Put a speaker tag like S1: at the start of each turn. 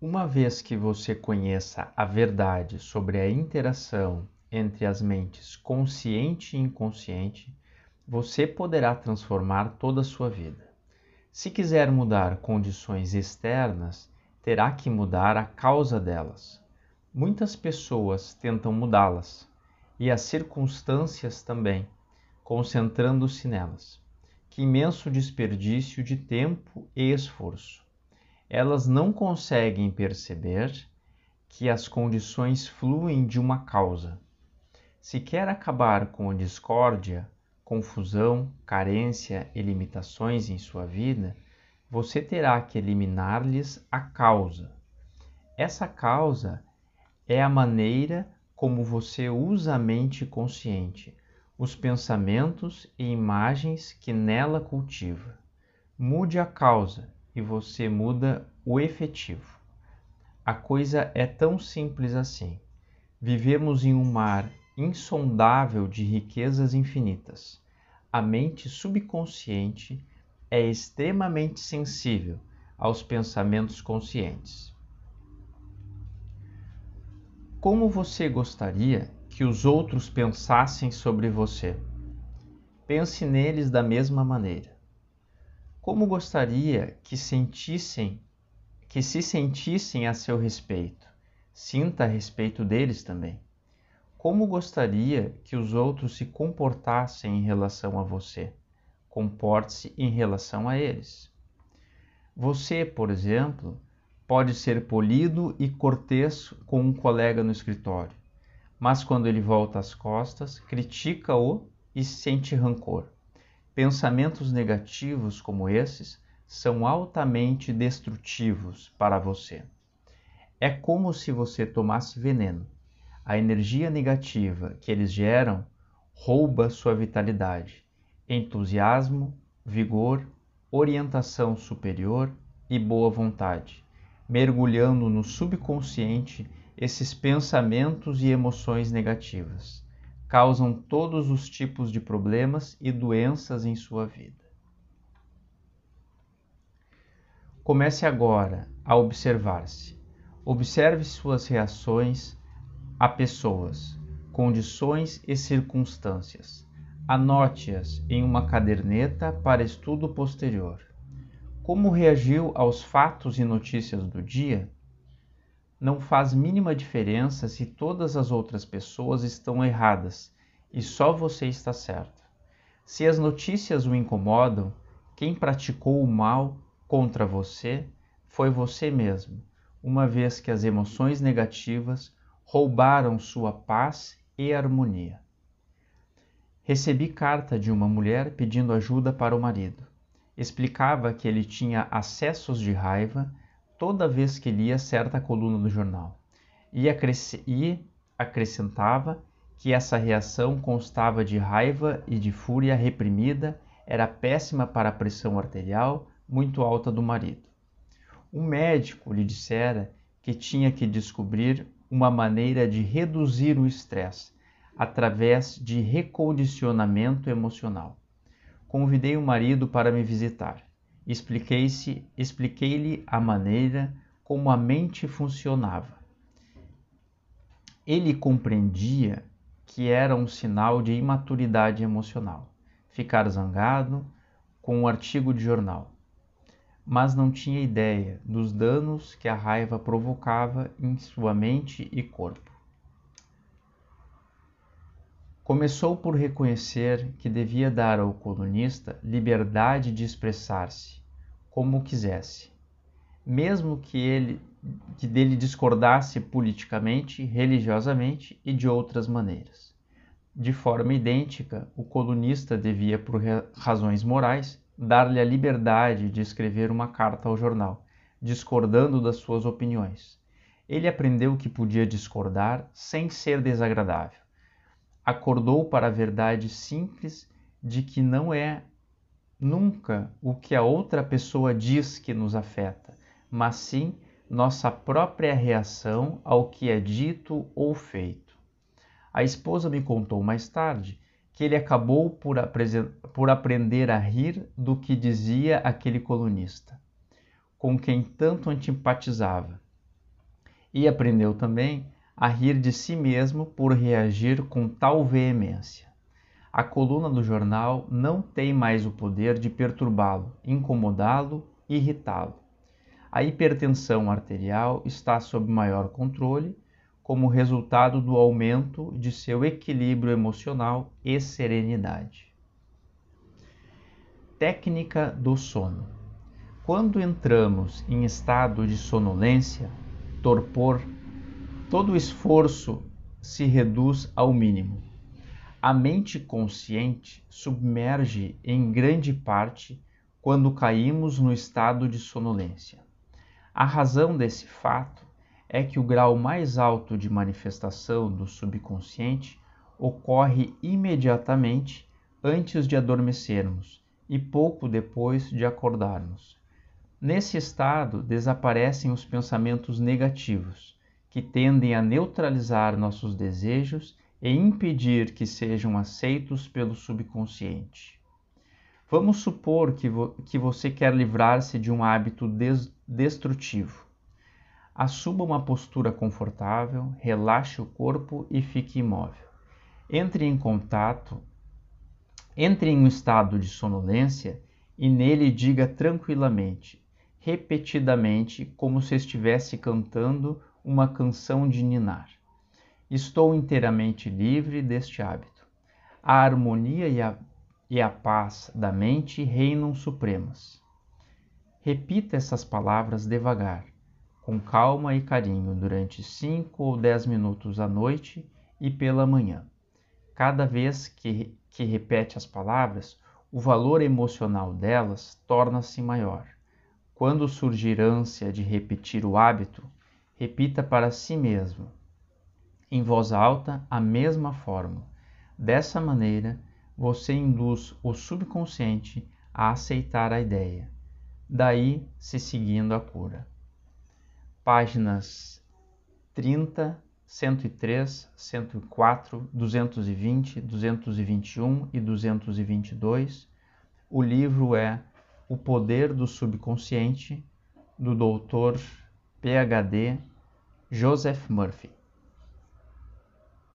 S1: Uma vez que você conheça a verdade sobre a interação entre as mentes consciente e inconsciente, você poderá transformar toda a sua vida. Se quiser mudar condições externas, terá que mudar a causa delas. Muitas pessoas tentam mudá-las e as circunstâncias também, concentrando-se nelas. Que imenso desperdício de tempo e esforço elas não conseguem perceber que as condições fluem de uma causa. Se quer acabar com a discórdia, confusão, carência e limitações em sua vida, você terá que eliminar-lhes a causa. Essa causa é a maneira como você usa a mente consciente, os pensamentos e imagens que nela cultiva. Mude a causa e você muda o efetivo. A coisa é tão simples assim. Vivemos em um mar insondável de riquezas infinitas. A mente subconsciente é extremamente sensível aos pensamentos conscientes. Como você gostaria que os outros pensassem sobre você? Pense neles da mesma maneira. Como gostaria que sentissem, que se sentissem a seu respeito, sinta a respeito deles também. Como gostaria que os outros se comportassem em relação a você, comporte-se em relação a eles. Você, por exemplo, pode ser polido e cortês com um colega no escritório, mas quando ele volta as costas, critica-o e sente rancor. Pensamentos negativos como esses são altamente destrutivos para você. É como se você tomasse veneno. A energia negativa que eles geram rouba sua vitalidade, entusiasmo, vigor, orientação superior e boa vontade, mergulhando no subconsciente esses pensamentos e emoções negativas causam todos os tipos de problemas e doenças em sua vida. Comece agora a observar-se. Observe suas reações a pessoas, condições e circunstâncias. Anote-as em uma caderneta para estudo posterior. Como reagiu aos fatos e notícias do dia? Não faz mínima diferença se todas as outras pessoas estão erradas e só você está certo. Se as notícias o incomodam, quem praticou o mal contra você foi você mesmo, uma vez que as emoções negativas roubaram sua paz e harmonia. Recebi carta de uma mulher pedindo ajuda para o marido. Explicava que ele tinha acessos de raiva toda vez que lia certa coluna do jornal e, acrescentava que essa reação constava de raiva e de fúria reprimida, era péssima para a pressão arterial muito alta do marido. Um médico lhe dissera que tinha que descobrir uma maneira de reduzir o estresse através de recondicionamento emocional. Convidei o marido para me visitar expliquei-lhe a maneira como a mente funcionava. Ele compreendia que era um sinal de imaturidade emocional, ficar zangado com um artigo de jornal, mas não tinha ideia dos danos que a raiva provocava em sua mente e corpo. Começou por reconhecer que devia dar ao colunista liberdade de expressar-se como quisesse, mesmo que ele que dele discordasse politicamente, religiosamente e de outras maneiras. De forma idêntica, o colunista devia, por razões morais, dar-lhe a liberdade de escrever uma carta ao jornal, discordando das suas opiniões. Ele aprendeu que podia discordar sem ser desagradável acordou para a verdade simples de que não é nunca o que a outra pessoa diz que nos afeta, mas sim nossa própria reação ao que é dito ou feito. A esposa me contou mais tarde que ele acabou por, por aprender a rir do que dizia aquele colunista, com quem tanto antipatizava, E aprendeu também a rir de si mesmo por reagir com tal veemência. A coluna do jornal não tem mais o poder de perturbá-lo, incomodá-lo, irritá-lo. A hipertensão arterial está sob maior controle como resultado do aumento de seu equilíbrio emocional e serenidade. Técnica do sono. Quando entramos em estado de sonolência, torpor, todo esforço se reduz ao mínimo. A mente consciente submerge em grande parte quando caímos no estado de sonolência. A razão desse fato é que o grau mais alto de manifestação do subconsciente ocorre imediatamente antes de adormecermos e pouco depois de acordarmos. Nesse estado desaparecem os pensamentos negativos, que tendem a neutralizar nossos desejos e impedir que sejam aceitos pelo subconsciente. Vamos supor que, vo que você quer livrar-se de um hábito des destrutivo. Assuma uma postura confortável, relaxe o corpo e fique imóvel. Entre em contato, entre em um estado de sonolência e nele diga tranquilamente, repetidamente, como se estivesse cantando uma canção de ninar. Estou inteiramente livre deste hábito. A harmonia e a, e a paz da mente reinam supremas. Repita essas palavras devagar com calma e carinho durante 5 ou 10 minutos à noite e pela manhã. Cada vez que, que repete as palavras, o valor emocional delas torna-se maior. Quando surgir ânsia de repetir o hábito, repita para si mesmo, em voz alta, a mesma forma. Dessa maneira, você induz o subconsciente a aceitar a ideia, daí se seguindo a cura páginas 30, 103, 104, 220, 221 e 222. O livro é O Poder do Subconsciente, do Dr. PhD Joseph Murphy.